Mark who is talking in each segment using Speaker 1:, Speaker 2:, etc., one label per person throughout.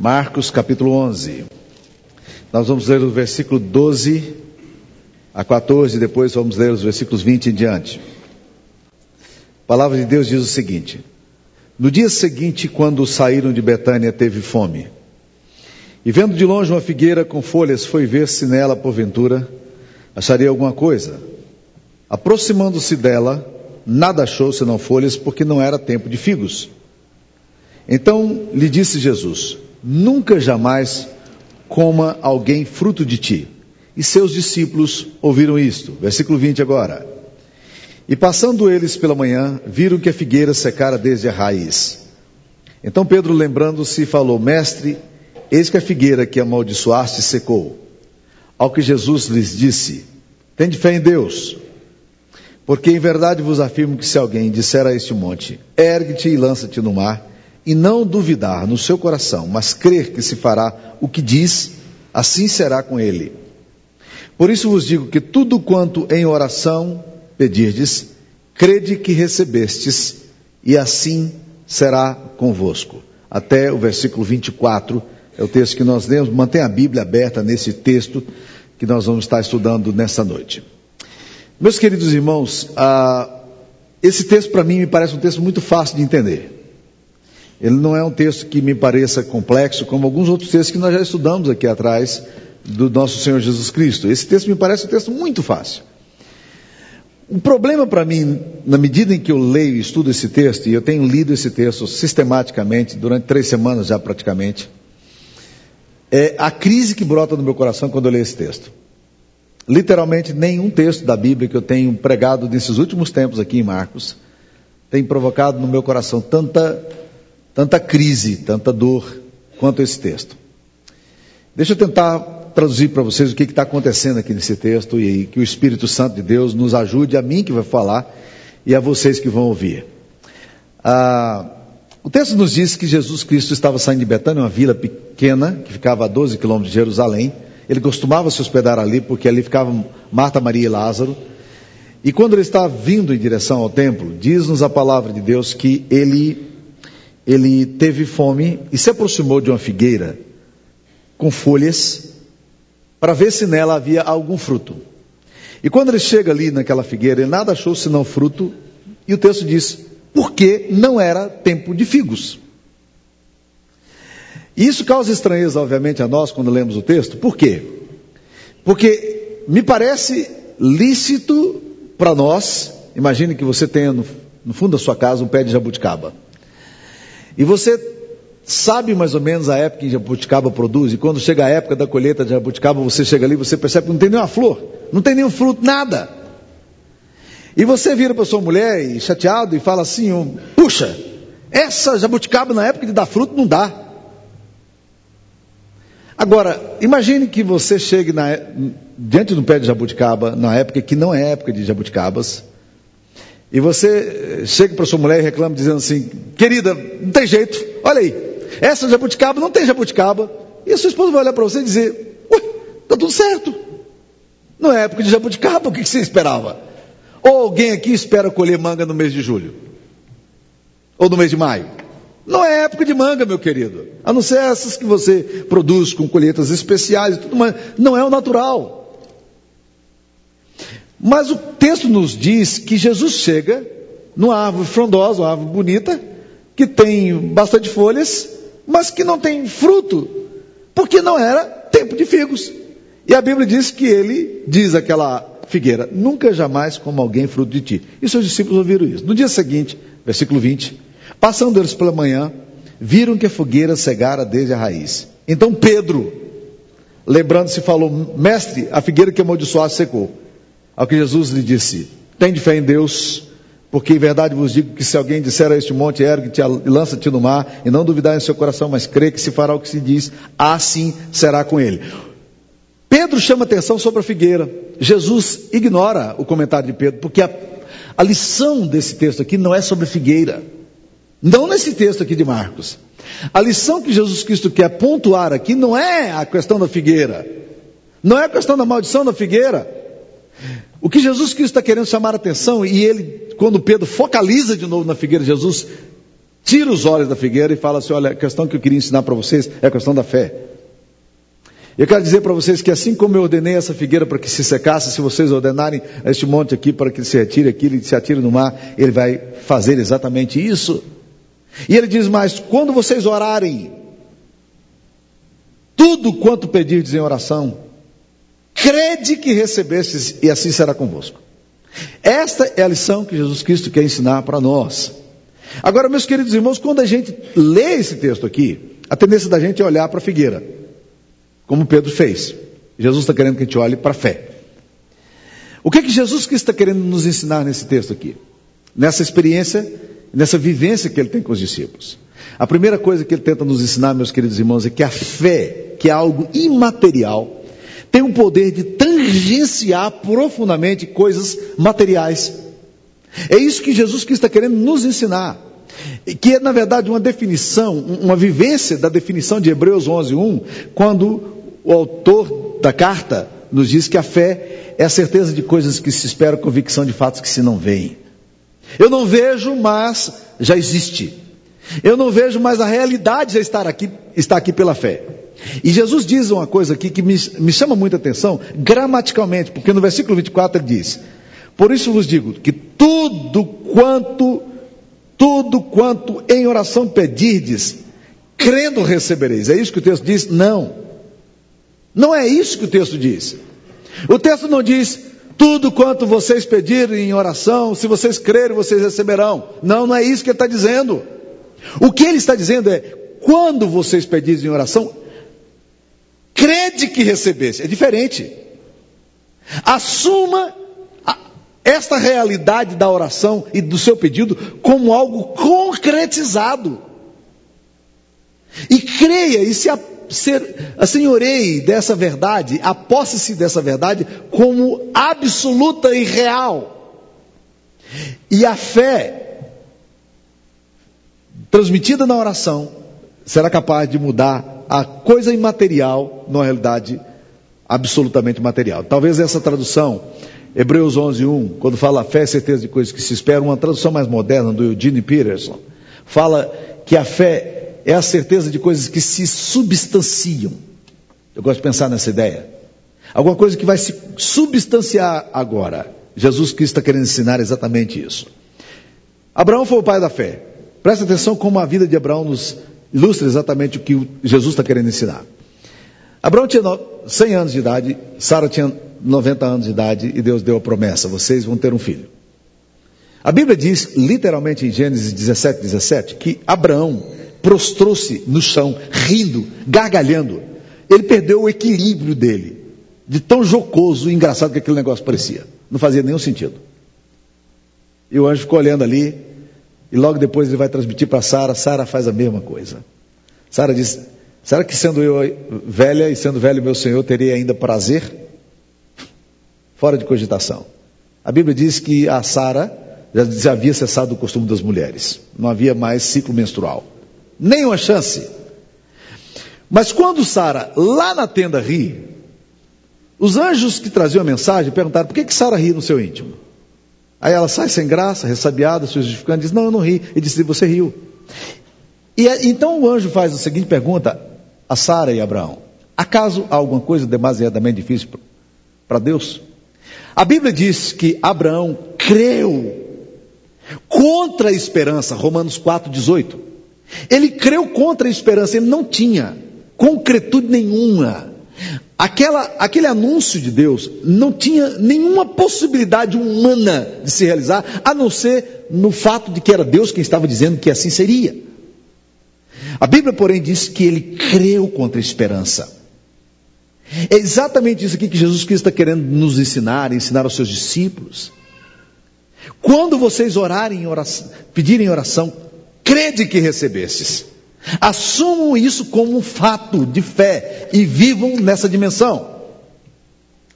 Speaker 1: Marcos capítulo 11. Nós vamos ler o versículo 12 a 14, depois vamos ler os versículos 20 em diante. A palavra de Deus diz o seguinte: No dia seguinte, quando saíram de Betânia, teve fome. E vendo de longe uma figueira com folhas, foi ver se nela, porventura, acharia alguma coisa. Aproximando-se dela, nada achou senão folhas, porque não era tempo de figos. Então lhe disse Jesus: Nunca jamais coma alguém fruto de ti. E seus discípulos ouviram isto. Versículo 20 agora. E passando eles pela manhã, viram que a figueira secara desde a raiz. Então Pedro, lembrando-se, falou: Mestre, eis que a figueira que amaldiçoaste secou. Ao que Jesus lhes disse: Tende fé em Deus. Porque em verdade vos afirmo que se alguém disser a este monte: Ergue-te e lança-te no mar, e não duvidar no seu coração, mas crer que se fará o que diz, assim será com ele. Por isso vos digo que tudo quanto em oração pedirdes, crede que recebestes, e assim será convosco. Até o versículo 24 é o texto que nós lemos. Mantenha a Bíblia aberta nesse texto que nós vamos estar estudando nessa noite. Meus queridos irmãos, ah, esse texto para mim me parece um texto muito fácil de entender. Ele não é um texto que me pareça complexo, como alguns outros textos que nós já estudamos aqui atrás do nosso Senhor Jesus Cristo. Esse texto me parece um texto muito fácil. O problema para mim, na medida em que eu leio e estudo esse texto, e eu tenho lido esse texto sistematicamente, durante três semanas já praticamente, é a crise que brota no meu coração quando eu leio esse texto. Literalmente, nenhum texto da Bíblia que eu tenho pregado nesses últimos tempos aqui em Marcos tem provocado no meu coração tanta tanta crise, tanta dor quanto esse texto. Deixa eu tentar traduzir para vocês o que está acontecendo aqui nesse texto e que o Espírito Santo de Deus nos ajude, a mim que vai falar e a vocês que vão ouvir. Ah, o texto nos diz que Jesus Cristo estava saindo de Betânia, uma vila pequena que ficava a 12 quilômetros de Jerusalém. Ele costumava se hospedar ali porque ali ficavam Marta, Maria e Lázaro. E quando ele estava vindo em direção ao templo, diz-nos a palavra de Deus que ele ele teve fome e se aproximou de uma figueira com folhas para ver se nela havia algum fruto. E quando ele chega ali naquela figueira, ele nada achou senão fruto, e o texto diz: porque não era tempo de figos. E isso causa estranheza, obviamente, a nós quando lemos o texto. Por quê? Porque me parece lícito para nós, imagine que você tenha no, no fundo da sua casa um pé de jabuticaba. E você sabe mais ou menos a época que jabuticaba produz, e quando chega a época da colheita de jabuticaba, você chega ali você percebe que não tem nenhuma flor, não tem nenhum fruto, nada. E você vira para sua mulher e chateado e fala assim: puxa, essa jabuticaba na época de dar fruto não dá. Agora, imagine que você chegue na, diante de um pé de jabuticaba, na época que não é época de jabuticabas, e você chega para sua mulher e reclama dizendo assim: querida, não tem jeito, olha aí, essa jabuticaba não tem jabuticaba. E a sua esposa vai olhar para você e dizer: ué, está tudo certo. Não é época de jabuticaba, o que você esperava? Ou alguém aqui espera colher manga no mês de julho? Ou no mês de maio? Não é época de manga, meu querido. A não ser essas que você produz com colheitas especiais e tudo mais. Não é o natural. Mas o texto nos diz que Jesus chega numa árvore frondosa, uma árvore bonita, que tem bastante folhas, mas que não tem fruto, porque não era tempo de figos. E a Bíblia diz que ele diz àquela figueira: Nunca jamais como alguém fruto de ti. E seus discípulos ouviram isso. No dia seguinte, versículo 20, passando eles pela manhã, viram que a fogueira cegara desde a raiz. Então Pedro, lembrando-se, falou: Mestre, a figueira que amaldiçoaste secou. Ao que Jesus lhe disse: Tem de fé em Deus, porque em verdade vos digo que se alguém disser a este monte, ergue-te e lança-te no mar, e não duvidar em seu coração, mas crê que se fará o que se diz, assim será com ele. Pedro chama atenção sobre a figueira. Jesus ignora o comentário de Pedro, porque a, a lição desse texto aqui não é sobre figueira. Não nesse texto aqui de Marcos. A lição que Jesus Cristo quer pontuar aqui não é a questão da figueira. Não é a questão da maldição da figueira. O que Jesus Cristo está querendo chamar a atenção, e ele, quando Pedro focaliza de novo na figueira, Jesus tira os olhos da figueira e fala assim: olha, a questão que eu queria ensinar para vocês é a questão da fé. Eu quero dizer para vocês que assim como eu ordenei essa figueira para que se secasse, se vocês ordenarem este monte aqui para que ele se retire aqui, ele se atire no mar, ele vai fazer exatamente isso. E ele diz mais: quando vocês orarem, tudo quanto pedirdes em oração, crede que recebestes e assim será convosco. Esta é a lição que Jesus Cristo quer ensinar para nós. Agora, meus queridos irmãos, quando a gente lê esse texto aqui, a tendência da gente é olhar para a figueira, como Pedro fez. Jesus está querendo que a gente olhe para a fé. O que, é que Jesus Cristo está querendo nos ensinar nesse texto aqui? Nessa experiência, nessa vivência que ele tem com os discípulos. A primeira coisa que ele tenta nos ensinar, meus queridos irmãos, é que a fé, que é algo imaterial, tem o poder de tangenciar profundamente coisas materiais. É isso que Jesus Cristo está querendo nos ensinar. Que é, na verdade, uma definição, uma vivência da definição de Hebreus 11.1, quando o autor da carta nos diz que a fé é a certeza de coisas que se esperam, convicção de fatos que se não veem. Eu não vejo, mas já existe. Eu não vejo, mas a realidade já está aqui, está aqui pela fé. E Jesus diz uma coisa aqui que me, me chama muita atenção, gramaticalmente, porque no versículo 24 ele diz: Por isso vos digo que tudo quanto, tudo quanto em oração pedirdes, crendo recebereis. É isso que o texto diz? Não. Não é isso que o texto diz. O texto não diz, tudo quanto vocês pedirem em oração, se vocês crerem, vocês receberão. Não, não é isso que ele está dizendo. O que ele está dizendo é, quando vocês pedirem em oração, crede que recebesse. É diferente. Assuma esta realidade da oração e do seu pedido como algo concretizado. E creia e se assenhoreie dessa verdade, aposse-se dessa verdade como absoluta e real. E a fé transmitida na oração será capaz de mudar a coisa imaterial numa realidade absolutamente material. Talvez essa tradução, Hebreus 11:1, quando fala fé, certeza de coisas que se esperam, uma tradução mais moderna do Eugene Peterson, fala que a fé é a certeza de coisas que se substanciam. Eu gosto de pensar nessa ideia. Alguma coisa que vai se substanciar agora. Jesus Cristo está querendo ensinar exatamente isso. Abraão foi o pai da fé. Presta atenção como a vida de Abraão nos ilustra exatamente o que Jesus está querendo ensinar. Abraão tinha 100 anos de idade, Sara tinha 90 anos de idade e Deus deu a promessa: vocês vão ter um filho. A Bíblia diz, literalmente em Gênesis 17, 17, que Abraão prostrou-se no chão, rindo, gargalhando. Ele perdeu o equilíbrio dele, de tão jocoso e engraçado que aquele negócio parecia. Não fazia nenhum sentido. E o anjo ficou olhando ali, e logo depois ele vai transmitir para Sara, Sara faz a mesma coisa. Sara diz: Será que sendo eu velha e sendo velho meu Senhor, teria ainda prazer? Fora de cogitação. A Bíblia diz que a Sara já, havia cessado o costume das mulheres. Não havia mais ciclo menstrual. Nenhuma chance. Mas quando Sara, lá na tenda, ri, os anjos que traziam a mensagem perguntaram: por que, que Sara ri no seu íntimo? Aí ela sai sem graça, ressabiada, se justificando, diz: Não, eu não ri. Ele disse: Você riu. E então o anjo faz a seguinte pergunta a Sara e Abraão: Acaso há alguma coisa demasiadamente difícil para Deus? A Bíblia diz que Abraão creu contra a esperança, Romanos 4,18. Ele creu contra a esperança, ele não tinha concretude nenhuma. Aquela, aquele anúncio de Deus não tinha nenhuma possibilidade humana de se realizar, a não ser no fato de que era Deus quem estava dizendo que assim seria. A Bíblia, porém, diz que ele creu contra a esperança. É exatamente isso aqui que Jesus Cristo está querendo nos ensinar, ensinar aos seus discípulos. Quando vocês orarem em oração, pedirem oração, crede que recebestes. Assumam isso como um fato de fé e vivam nessa dimensão.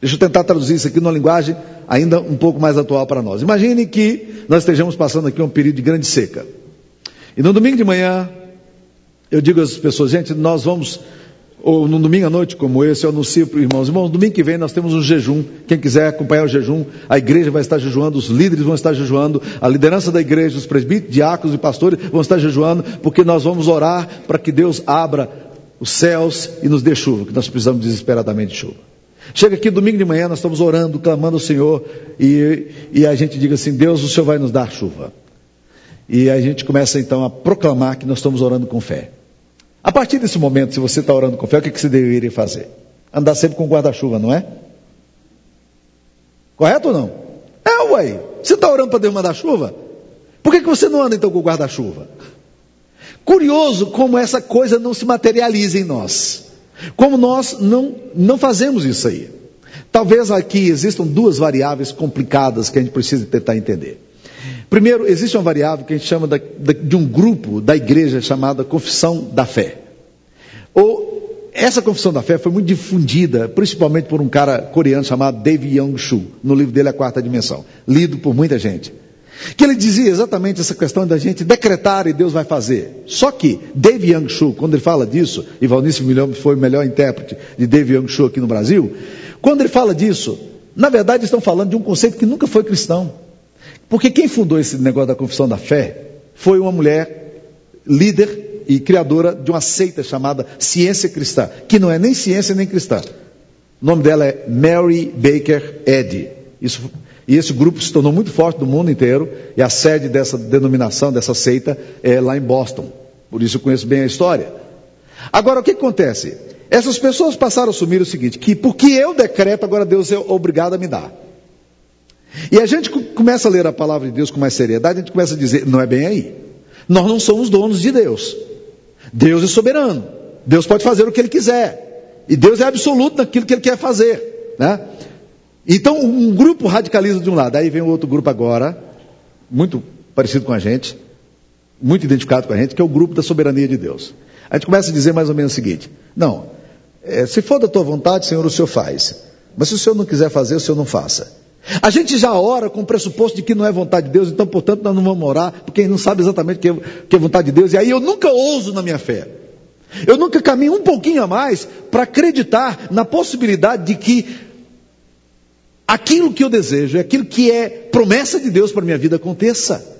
Speaker 1: Deixa eu tentar traduzir isso aqui numa linguagem ainda um pouco mais atual para nós. Imagine que nós estejamos passando aqui um período de grande seca. E no domingo de manhã, eu digo às pessoas, gente, nós vamos ou num domingo à noite como esse, eu anuncio para os irmãos, irmãos, domingo que vem nós temos um jejum, quem quiser acompanhar o jejum, a igreja vai estar jejuando, os líderes vão estar jejuando, a liderança da igreja, os presbíteros, diáconos e pastores vão estar jejuando, porque nós vamos orar para que Deus abra os céus e nos dê chuva, que nós precisamos desesperadamente de chuva. Chega aqui domingo de manhã, nós estamos orando, clamando ao Senhor, e, e a gente diga assim: Deus, o Senhor vai nos dar chuva. E a gente começa então a proclamar que nós estamos orando com fé. A partir desse momento, se você está orando com fé, o que, que você deveria fazer? Andar sempre com guarda-chuva, não é? Correto ou não? É, ué. Você está orando para Deus mandar chuva? Por que, que você não anda então com guarda-chuva? Curioso como essa coisa não se materializa em nós. Como nós não, não fazemos isso aí. Talvez aqui existam duas variáveis complicadas que a gente precisa tentar entender. Primeiro, existe uma variável que a gente chama de um grupo da igreja chamada confissão da fé. Ou essa confissão da fé foi muito difundida, principalmente por um cara coreano chamado David Young Shu, no livro dele A Quarta Dimensão, lido por muita gente. Que ele dizia exatamente essa questão da gente decretar e Deus vai fazer. Só que David Young Shu, quando ele fala disso, e Valnício Milhão foi o melhor intérprete de David Young Shu aqui no Brasil, quando ele fala disso, na verdade estão falando de um conceito que nunca foi cristão. Porque quem fundou esse negócio da confissão da fé foi uma mulher líder e criadora de uma seita chamada Ciência Cristã, que não é nem ciência nem cristã. O nome dela é Mary Baker Eddy. Isso e esse grupo se tornou muito forte no mundo inteiro, e a sede dessa denominação, dessa seita, é lá em Boston. Por isso eu conheço bem a história. Agora, o que acontece? Essas pessoas passaram a assumir o seguinte: que porque eu decreto, agora Deus é obrigado a me dar. E a gente começa a ler a palavra de Deus com mais seriedade, a gente começa a dizer: não é bem aí. Nós não somos donos de Deus. Deus é soberano. Deus pode fazer o que Ele quiser. E Deus é absoluto naquilo que Ele quer fazer. Né? Então, um grupo radicaliza de um lado, aí vem outro grupo agora, muito parecido com a gente, muito identificado com a gente, que é o grupo da soberania de Deus. A gente começa a dizer mais ou menos o seguinte: não, é, se for da tua vontade, Senhor, o Senhor faz. Mas se o Senhor não quiser fazer, o Senhor não faça. A gente já ora com o pressuposto de que não é vontade de Deus, então, portanto, nós não vamos orar, porque não sabe exatamente o que, é, que é vontade de Deus. E aí eu nunca ouso na minha fé. Eu nunca caminho um pouquinho a mais para acreditar na possibilidade de que aquilo que eu desejo, aquilo que é promessa de Deus para a minha vida aconteça.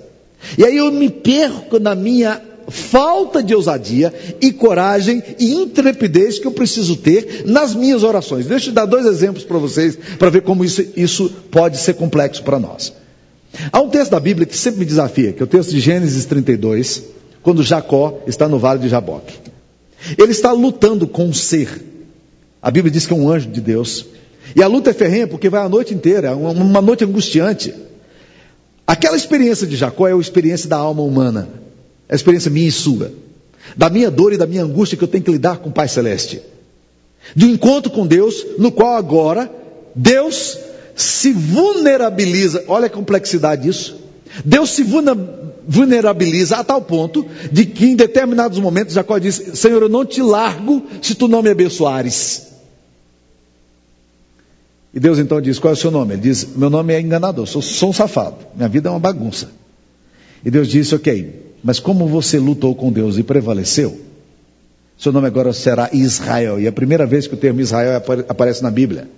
Speaker 1: E aí eu me perco na minha falta de ousadia e coragem e intrepidez que eu preciso ter nas minhas orações. Deixa eu dar dois exemplos para vocês, para ver como isso, isso pode ser complexo para nós. Há um texto da Bíblia que sempre me desafia, que é o texto de Gênesis 32, quando Jacó está no vale de Jaboque. Ele está lutando com um ser. A Bíblia diz que é um anjo de Deus. E a luta é ferrenha porque vai a noite inteira, é uma, uma noite angustiante. Aquela experiência de Jacó é a experiência da alma humana, é a experiência minha e sua, da minha dor e da minha angústia que eu tenho que lidar com o Pai Celeste. De um encontro com Deus, no qual agora Deus se vulnerabiliza, olha a complexidade disso. Deus se vulnerabiliza a tal ponto de que em determinados momentos Jacó diz: Senhor, eu não te largo se tu não me abençoares. E Deus então diz: Qual é o seu nome? Ele diz: Meu nome é enganador, sou, sou um safado, minha vida é uma bagunça. E Deus disse: Ok, mas como você lutou com Deus e prevaleceu, seu nome agora será Israel. E é a primeira vez que o termo Israel aparece na Bíblia.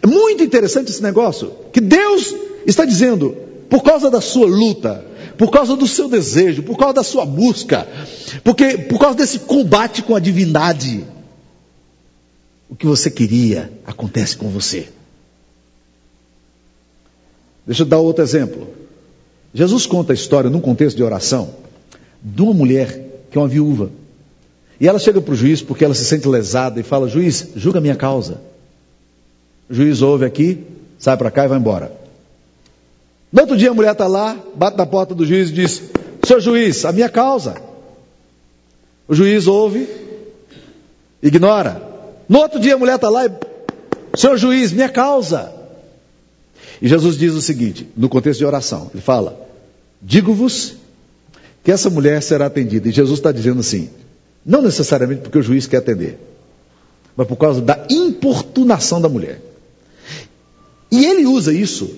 Speaker 1: É muito interessante esse negócio, que Deus está dizendo, por causa da sua luta, por causa do seu desejo, por causa da sua busca, porque por causa desse combate com a divindade, o que você queria acontece com você. Deixa eu dar outro exemplo. Jesus conta a história, num contexto de oração, de uma mulher que é uma viúva. E ela chega para o juiz porque ela se sente lesada e fala: Juiz, julga minha causa. O juiz ouve aqui, sai para cá e vai embora. No outro dia a mulher está lá, bate na porta do juiz e diz: Senhor juiz, a minha causa. O juiz ouve, ignora. No outro dia a mulher está lá e: Senhor juiz, minha causa. E Jesus diz o seguinte, no contexto de oração: Ele fala, digo-vos que essa mulher será atendida. E Jesus está dizendo assim, não necessariamente porque o juiz quer atender, mas por causa da importunação da mulher. E ele usa isso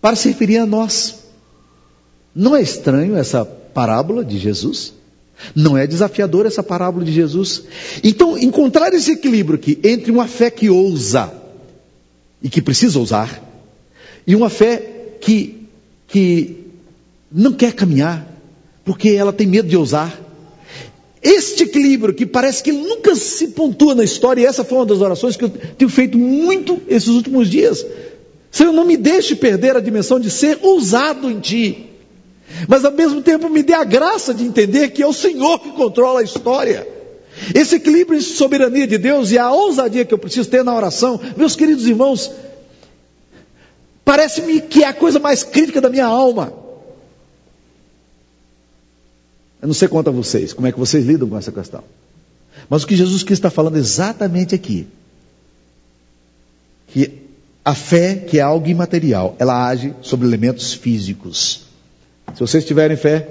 Speaker 1: para se referir a nós. Não é estranho essa parábola de Jesus? Não é desafiador essa parábola de Jesus? Então, encontrar esse equilíbrio aqui entre uma fé que ousa e que precisa ousar, e uma fé que, que não quer caminhar, porque ela tem medo de ousar. Este equilíbrio que parece que nunca se pontua na história, e essa foi uma das orações que eu tenho feito muito esses últimos dias. Senhor, não me deixe perder a dimensão de ser ousado em Ti. Mas ao mesmo tempo me dê a graça de entender que é o Senhor que controla a história. Esse equilíbrio de soberania de Deus e a ousadia que eu preciso ter na oração, meus queridos irmãos, parece-me que é a coisa mais crítica da minha alma. Eu não sei quanto a vocês, como é que vocês lidam com essa questão. Mas o que Jesus Cristo está falando exatamente aqui, que a fé, que é algo imaterial, ela age sobre elementos físicos. Se vocês tiverem fé,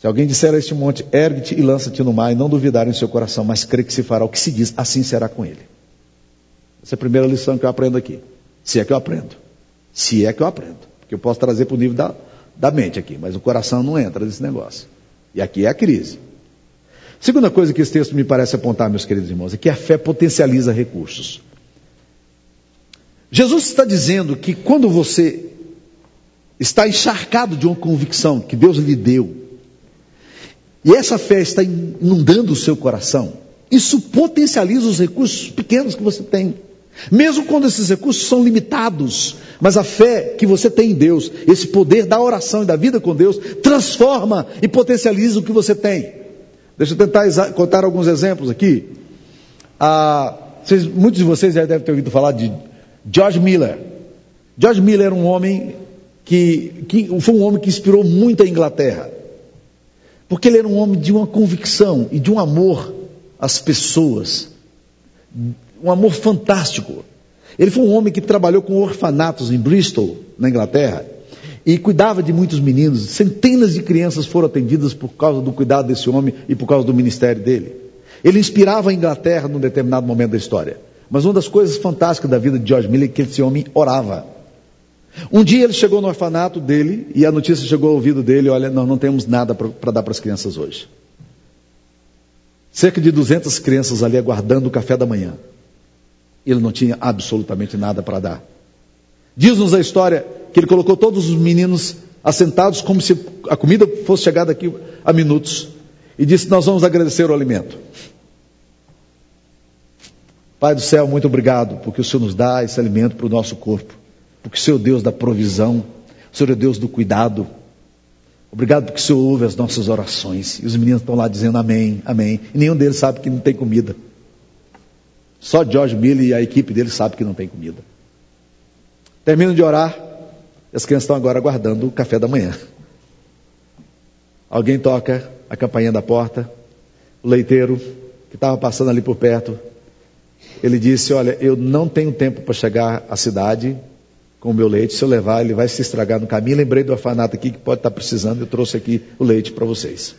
Speaker 1: se alguém disser a este monte, ergue-te e lança-te no mar, e não duvidar em seu coração, mas crê que se fará o que se diz, assim será com ele. Essa é a primeira lição que eu aprendo aqui. Se é que eu aprendo. Se é que eu aprendo. Porque eu posso trazer para o nível da, da mente aqui, mas o coração não entra nesse negócio. E aqui é a crise. Segunda coisa que esse texto me parece apontar, meus queridos irmãos, é que a fé potencializa recursos. Jesus está dizendo que quando você está encharcado de uma convicção que Deus lhe deu, e essa fé está inundando o seu coração, isso potencializa os recursos pequenos que você tem. Mesmo quando esses recursos são limitados, mas a fé que você tem em Deus, esse poder da oração e da vida com Deus, transforma e potencializa o que você tem. Deixa eu tentar contar alguns exemplos aqui. Ah, vocês, muitos de vocês já devem ter ouvido falar de George Miller. George Miller era um homem que, que foi um homem que inspirou muito a Inglaterra. Porque ele era um homem de uma convicção e de um amor às pessoas. Um amor fantástico. Ele foi um homem que trabalhou com orfanatos em Bristol, na Inglaterra e cuidava de muitos meninos. Centenas de crianças foram atendidas por causa do cuidado desse homem e por causa do ministério dele. Ele inspirava a Inglaterra num determinado momento da história. Mas uma das coisas fantásticas da vida de George Miller é que esse homem orava. Um dia ele chegou no orfanato dele e a notícia chegou ao ouvido dele: olha, nós não temos nada para dar para as crianças hoje. Cerca de 200 crianças ali aguardando o café da manhã. Ele não tinha absolutamente nada para dar. Diz-nos a história que ele colocou todos os meninos assentados como se a comida fosse chegar daqui a minutos. E disse: Nós vamos agradecer o alimento. Pai do céu, muito obrigado, porque o Senhor nos dá esse alimento para o nosso corpo. Porque o Senhor é Deus da provisão, o Senhor é Deus do cuidado. Obrigado porque o Senhor ouve as nossas orações. E os meninos estão lá dizendo amém, amém. E nenhum deles sabe que não tem comida. Só George Miller e a equipe dele sabe que não tem comida. Termino de orar. As crianças estão agora aguardando o café da manhã. Alguém toca a campainha da porta. O leiteiro, que estava passando ali por perto, ele disse: Olha, eu não tenho tempo para chegar à cidade com o meu leite. Se eu levar, ele vai se estragar no caminho. Lembrei do orfanato aqui que pode estar precisando. Eu trouxe aqui o leite para vocês.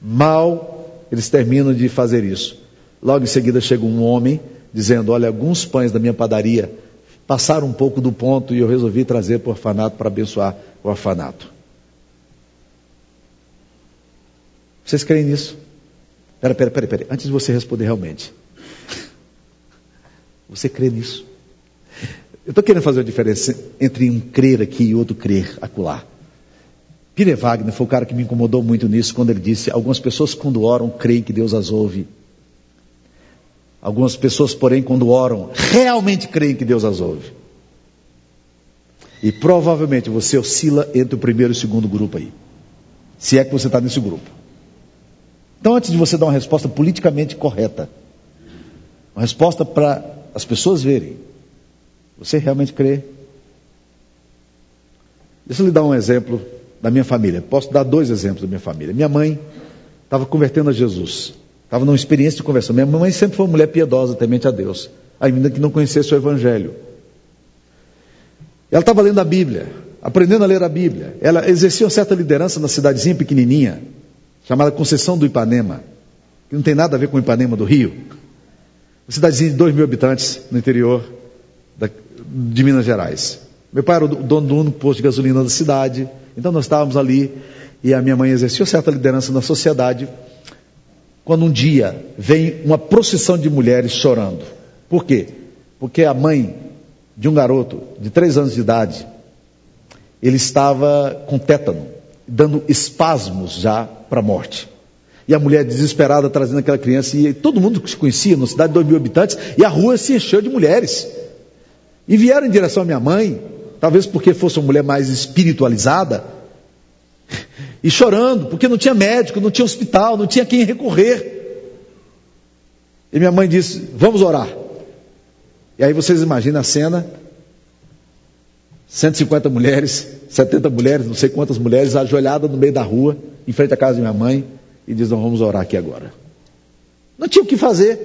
Speaker 1: Mal eles terminam de fazer isso. Logo em seguida chega um homem dizendo: Olha, alguns pães da minha padaria passaram um pouco do ponto e eu resolvi trazer para o orfanato para abençoar o orfanato. Vocês creem nisso? Pera, pera, pera, pera. Antes de você responder realmente. Você crê nisso? Eu estou querendo fazer a diferença entre um crer aqui e outro crer acolá. Peter Wagner foi o cara que me incomodou muito nisso quando ele disse: algumas pessoas quando oram creem que Deus as ouve. Algumas pessoas, porém, quando oram, realmente creem que Deus as ouve. E provavelmente você oscila entre o primeiro e o segundo grupo aí. Se é que você está nesse grupo. Então, antes de você dar uma resposta politicamente correta, uma resposta para as pessoas verem, você realmente crê? Deixa eu lhe dar um exemplo da minha família. Posso dar dois exemplos da minha família. Minha mãe estava convertendo a Jesus. Estava numa experiência de conversão. Minha mãe sempre foi uma mulher piedosa, temente a Deus, ainda que não conhecesse o Evangelho. Ela estava lendo a Bíblia, aprendendo a ler a Bíblia. Ela exercia uma certa liderança na cidadezinha pequenininha, chamada Conceição do Ipanema, que não tem nada a ver com o Ipanema do Rio. Uma cidadezinha de 2 mil habitantes no interior da, de Minas Gerais. Meu pai era o dono do único posto de gasolina da cidade. Então nós estávamos ali e a minha mãe exercia certa liderança na sociedade. Quando um dia vem uma procissão de mulheres chorando. Por quê? Porque a mãe de um garoto de três anos de idade, ele estava com tétano, dando espasmos já para a morte. E a mulher desesperada trazendo aquela criança, e todo mundo que se conhecia, na cidade de dois mil habitantes, e a rua se encheu de mulheres. E vieram em direção à minha mãe, talvez porque fosse uma mulher mais espiritualizada, e chorando, porque não tinha médico, não tinha hospital, não tinha quem recorrer. E minha mãe disse: Vamos orar. E aí vocês imaginam a cena: 150 mulheres, 70 mulheres, não sei quantas mulheres, ajoelhadas no meio da rua, em frente à casa de minha mãe, e diz: Não, vamos orar aqui agora. Não tinha o que fazer,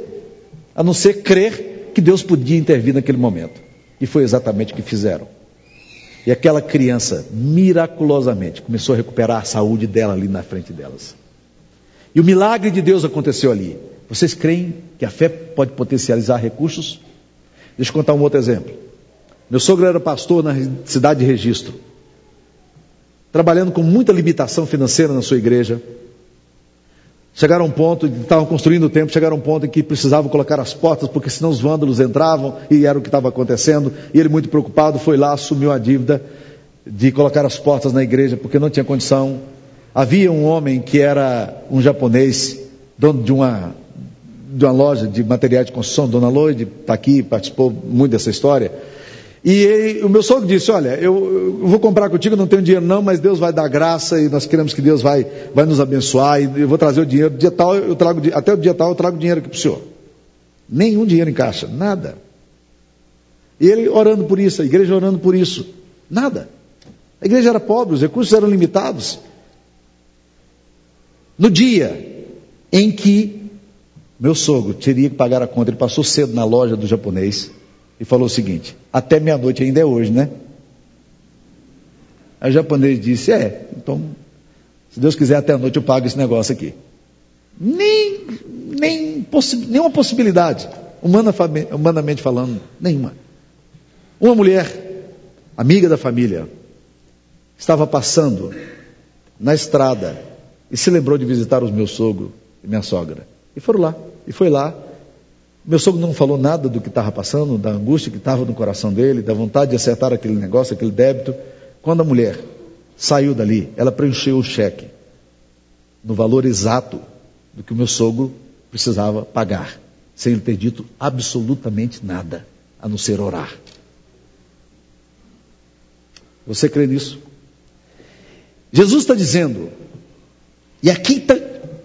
Speaker 1: a não ser crer que Deus podia intervir naquele momento. E foi exatamente o que fizeram. E aquela criança, miraculosamente, começou a recuperar a saúde dela ali na frente delas. E o milagre de Deus aconteceu ali. Vocês creem que a fé pode potencializar recursos? Deixa eu contar um outro exemplo. Meu sogro era pastor na cidade de Registro, trabalhando com muita limitação financeira na sua igreja. Chegaram a um ponto, estavam construindo o templo, chegaram a um ponto em que precisavam colocar as portas, porque senão os vândalos entravam e era o que estava acontecendo. E ele, muito preocupado, foi lá, assumiu a dívida de colocar as portas na igreja, porque não tinha condição. Havia um homem que era um japonês, dono de uma, de uma loja de materiais de construção, Dona Lloyd, está aqui, participou muito dessa história. E ele, o meu sogro disse: Olha, eu, eu, vou comprar contigo, não tenho dinheiro não, mas Deus vai dar graça e nós queremos que Deus vai, vai nos abençoar e eu vou trazer o dinheiro. Dia tal, eu trago, até o dia tal eu trago dinheiro aqui para o senhor. Nenhum dinheiro em caixa, nada. E ele orando por isso, a igreja orando por isso, nada. A igreja era pobre, os recursos eram limitados. No dia em que meu sogro teria que pagar a conta, ele passou cedo na loja do japonês e falou o seguinte: até meia-noite ainda é hoje, né? Aí o japonês disse: é, então, se Deus quiser, até a noite eu pago esse negócio aqui. Nem, nem possi nenhuma possibilidade, humana, humanamente falando, nenhuma. Uma mulher, amiga da família, estava passando na estrada e se lembrou de visitar os meus sogro e minha sogra. E foram lá, e foi lá, meu sogro não falou nada do que estava passando, da angústia que estava no coração dele, da vontade de acertar aquele negócio, aquele débito. Quando a mulher saiu dali, ela preencheu o cheque no valor exato do que o meu sogro precisava pagar, sem ele ter dito absolutamente nada, a não ser orar. Você crê nisso? Jesus está dizendo, e aqui tá,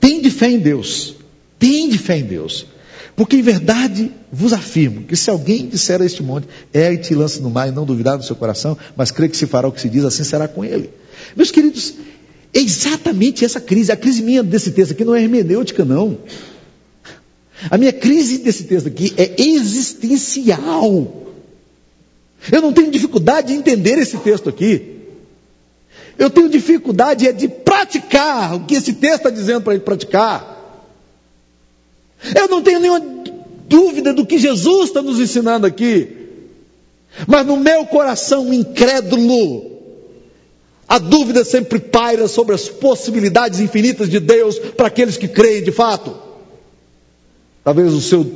Speaker 1: tem de fé em Deus, tem de fé em Deus. Porque em verdade vos afirmo que se alguém disser a este monte, é e te lance no mar e não duvidar no seu coração, mas crê que se fará o que se diz, assim será com ele. Meus queridos, é exatamente essa crise. A crise minha desse texto aqui não é hermenêutica, não. A minha crise desse texto aqui é existencial. Eu não tenho dificuldade de entender esse texto aqui. Eu tenho dificuldade é de praticar o que esse texto está dizendo para ele praticar. Eu não tenho nenhuma dúvida do que Jesus está nos ensinando aqui. Mas no meu coração incrédulo, a dúvida sempre paira sobre as possibilidades infinitas de Deus para aqueles que creem de fato. Talvez o seu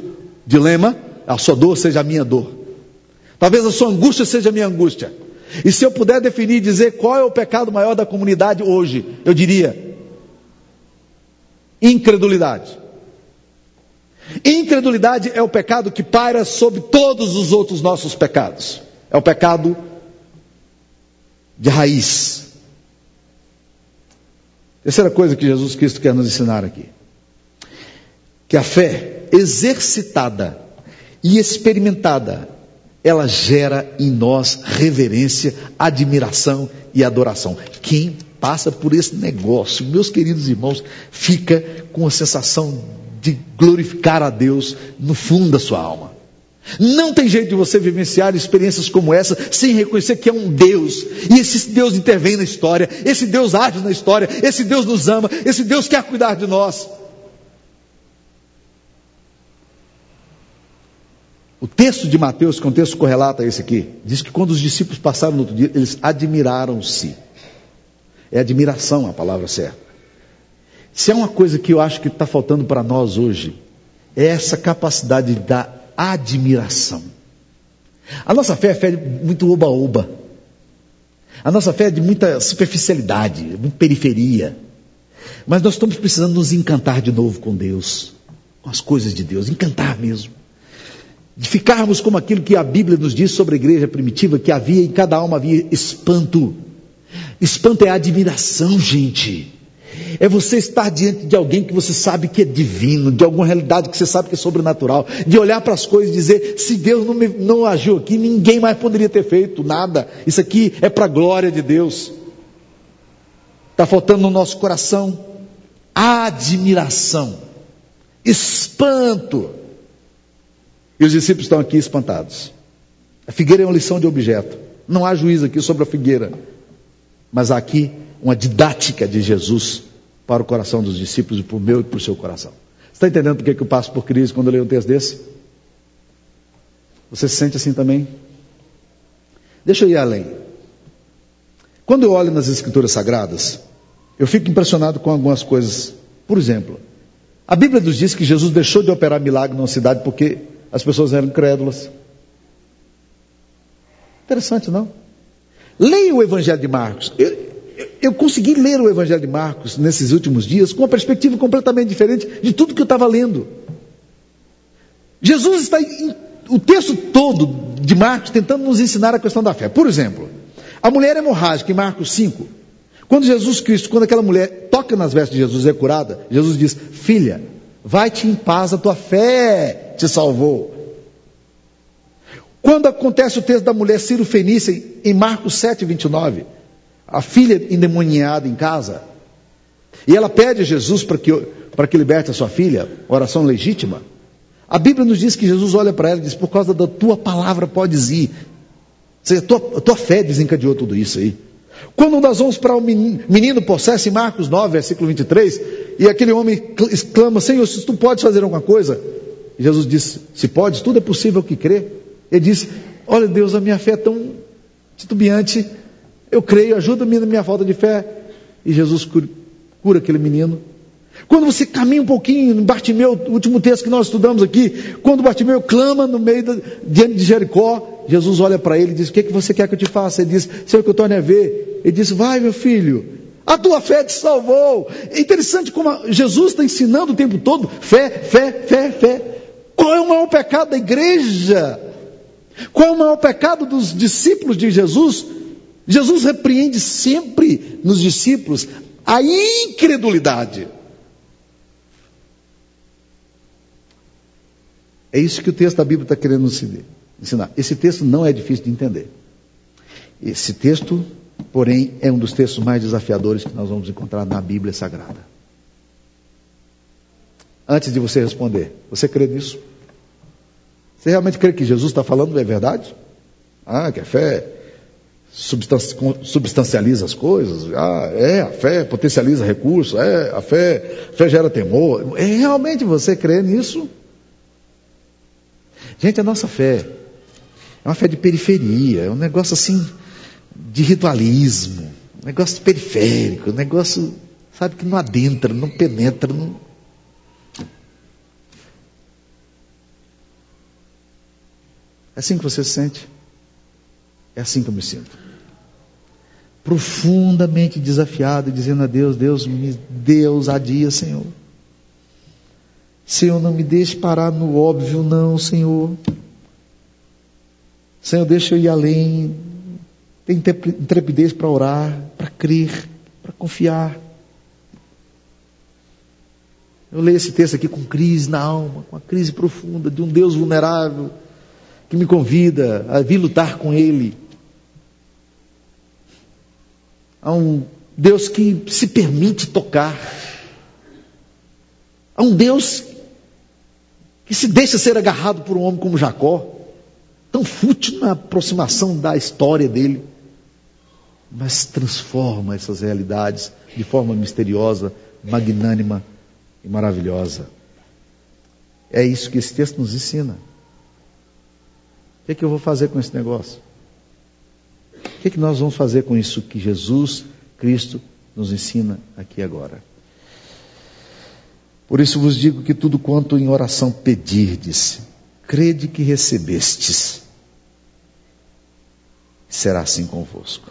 Speaker 1: dilema, a sua dor seja a minha dor. Talvez a sua angústia seja a minha angústia. E se eu puder definir e dizer qual é o pecado maior da comunidade hoje, eu diria: incredulidade. Incredulidade é o pecado que paira sobre todos os outros nossos pecados. É o pecado de raiz. Terceira coisa que Jesus Cristo quer nos ensinar aqui: que a fé exercitada e experimentada, ela gera em nós reverência, admiração e adoração. Quem passa por esse negócio, meus queridos irmãos, fica com a sensação de glorificar a Deus no fundo da sua alma. Não tem jeito de você vivenciar experiências como essa sem reconhecer que é um Deus. E esse Deus intervém na história, esse Deus age na história, esse Deus nos ama, esse Deus quer cuidar de nós. O texto de Mateus, que é um texto correlato a esse aqui, diz que quando os discípulos passaram no outro dia, eles admiraram-se. É admiração a palavra certa. Se é uma coisa que eu acho que está faltando para nós hoje, é essa capacidade da admiração. A nossa fé é fé muito oba-oba. A nossa fé é de muita superficialidade, muita periferia. Mas nós estamos precisando nos encantar de novo com Deus, com as coisas de Deus, encantar mesmo. De ficarmos como aquilo que a Bíblia nos diz sobre a igreja primitiva, que havia em cada alma havia espanto. Espanto é admiração, gente. É você estar diante de alguém que você sabe que é divino, de alguma realidade que você sabe que é sobrenatural, de olhar para as coisas e dizer: se Deus não, me, não agiu aqui, ninguém mais poderia ter feito nada. Isso aqui é para a glória de Deus. Está faltando no nosso coração admiração, espanto. E os discípulos estão aqui espantados. A figueira é uma lição de objeto. Não há juízo aqui sobre a figueira, mas há aqui uma didática de Jesus para o coração dos discípulos para o meu e para o seu coração. Você está entendendo por que eu passo por crise quando eu leio um texto desse? Você se sente assim também? Deixa eu ir além. Quando eu olho nas Escrituras Sagradas, eu fico impressionado com algumas coisas. Por exemplo, a Bíblia nos diz que Jesus deixou de operar milagre numa cidade porque as pessoas eram crédulas. Interessante, não? Leia o Evangelho de Marcos. Eu, eu consegui ler o Evangelho de Marcos nesses últimos dias com uma perspectiva completamente diferente de tudo que eu estava lendo. Jesus está em, o texto todo de Marcos tentando nos ensinar a questão da fé. Por exemplo, a mulher hemorrágica em Marcos 5. Quando Jesus Cristo, quando aquela mulher toca nas vestes de Jesus e é curada, Jesus diz: Filha, vai-te em paz, a tua fé te salvou. Quando acontece o texto da mulher Ciro Fenícia em Marcos 7, 29, a filha endemoniada em casa, e ela pede a Jesus para que, para que liberte a sua filha, oração legítima. A Bíblia nos diz que Jesus olha para ela e diz: Por causa da tua palavra podes ir. Ou seja, a tua, a tua fé desencadeou tudo isso aí. Quando nós vamos para o menino, menino possesso, em Marcos 9, versículo 23, e aquele homem exclama: Senhor, se tu podes fazer alguma coisa. Jesus disse: Se podes, tudo é possível que crê. Ele disse: Olha, Deus, a minha fé é tão titubeante eu creio, ajuda-me na minha falta de fé. E Jesus cura, aquele menino. Quando você caminha um pouquinho, no Bartimeu, o último texto que nós estudamos aqui, quando Bartimeu clama no meio diante de Jericó, Jesus olha para ele e diz: O que, é que você quer que eu te faça? Ele diz: Senhor, que eu torne a ver. Ele diz: Vai, meu filho, a tua fé te salvou. É interessante como Jesus está ensinando o tempo todo: fé, fé, fé, fé. Qual é o maior pecado da igreja? Qual é o maior pecado dos discípulos de Jesus? Jesus repreende sempre nos discípulos a incredulidade. É isso que o texto da Bíblia está querendo nos ensinar. Esse texto não é difícil de entender. Esse texto, porém, é um dos textos mais desafiadores que nós vamos encontrar na Bíblia Sagrada. Antes de você responder, você crê nisso? Você realmente crê que Jesus está falando é verdade? Ah, que a fé substancializa as coisas. Ah, é, a fé potencializa recursos, é, a fé, a fé gera temor. É, realmente você crê nisso? Gente, a nossa fé é uma fé de periferia, é um negócio assim de ritualismo, um negócio periférico, um negócio, sabe, que não adentra, não penetra, não. É assim que você se sente? É assim que eu me sinto profundamente desafiado, dizendo a Deus: Deus, me dê ousadia, Senhor. Senhor, não me deixe parar no óbvio, não, Senhor. Senhor, deixa eu ir além. Tem intrepidez para orar, para crer, para confiar. Eu leio esse texto aqui com crise na alma, com a crise profunda de um Deus vulnerável que me convida a vir lutar com Ele a um Deus que se permite tocar, a um Deus que se deixa ser agarrado por um homem como Jacó, tão fútil na aproximação da história dele, mas transforma essas realidades de forma misteriosa, magnânima e maravilhosa. É isso que esse texto nos ensina. Que, é que eu vou fazer com esse negócio? O que, é que nós vamos fazer com isso que Jesus Cristo nos ensina aqui agora. Por isso vos digo que tudo quanto em oração pedirdes, crede que recebestes, será assim convosco.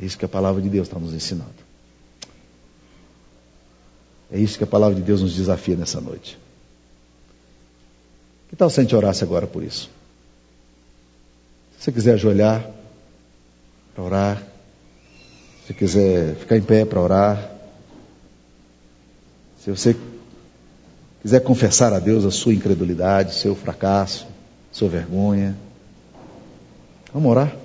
Speaker 1: É isso que a palavra de Deus está nos ensinando. É isso que a palavra de Deus nos desafia nessa noite. Que tal se a gente orasse agora por isso? Se você quiser ajoelhar para orar, se quiser ficar em pé para orar, se você quiser confessar a Deus a sua incredulidade, seu fracasso, sua vergonha, vamos orar.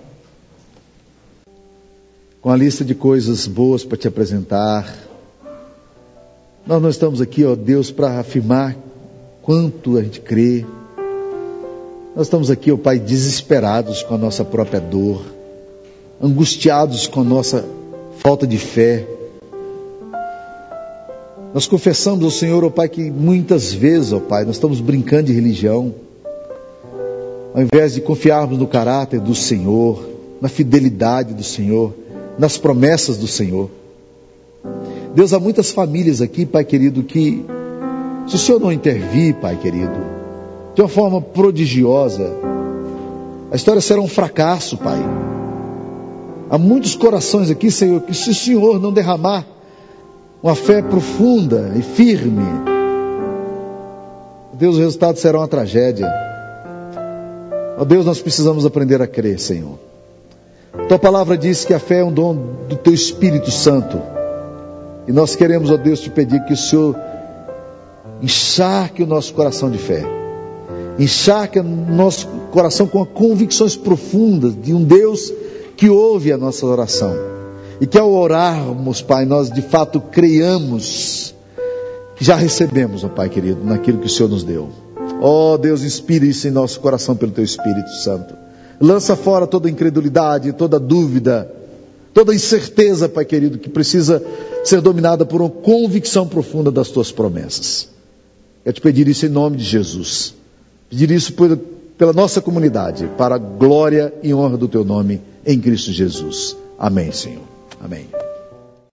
Speaker 1: Com a lista de coisas boas para te apresentar, nós não estamos aqui, ó Deus, para afirmar quanto a gente crê. Nós estamos aqui, ó Pai, desesperados com a nossa própria dor, angustiados com a nossa falta de fé. Nós confessamos ao Senhor, ó Pai, que muitas vezes, ó Pai, nós estamos brincando de religião, ao invés de confiarmos no caráter do Senhor, na fidelidade do Senhor, nas promessas do Senhor. Deus, há muitas famílias aqui, Pai querido, que, se o Senhor não intervir, Pai querido, de uma forma prodigiosa, a história será um fracasso, Pai. Há muitos corações aqui, Senhor, que se o Senhor não derramar uma fé profunda e firme, Deus, o resultado será uma tragédia. Ó Deus, nós precisamos aprender a crer, Senhor. Tua palavra diz que a fé é um dom do Teu Espírito Santo. E nós queremos, ó Deus, te pedir que o Senhor encharque o nosso coração de fé. Encharque o nosso coração com convicções profundas de um Deus que ouve a nossa oração. E que ao orarmos, Pai, nós de fato creiamos que já recebemos, ó Pai querido, naquilo que o Senhor nos deu. Ó oh, Deus, inspire isso em nosso coração pelo Teu Espírito Santo. Lança fora toda incredulidade, toda dúvida, toda incerteza, Pai querido, que precisa ser dominada por uma convicção profunda das tuas promessas. É te pedir isso em nome de Jesus. Pedir isso por, pela nossa comunidade, para a glória e honra do teu nome em Cristo Jesus. Amém, Senhor. Amém.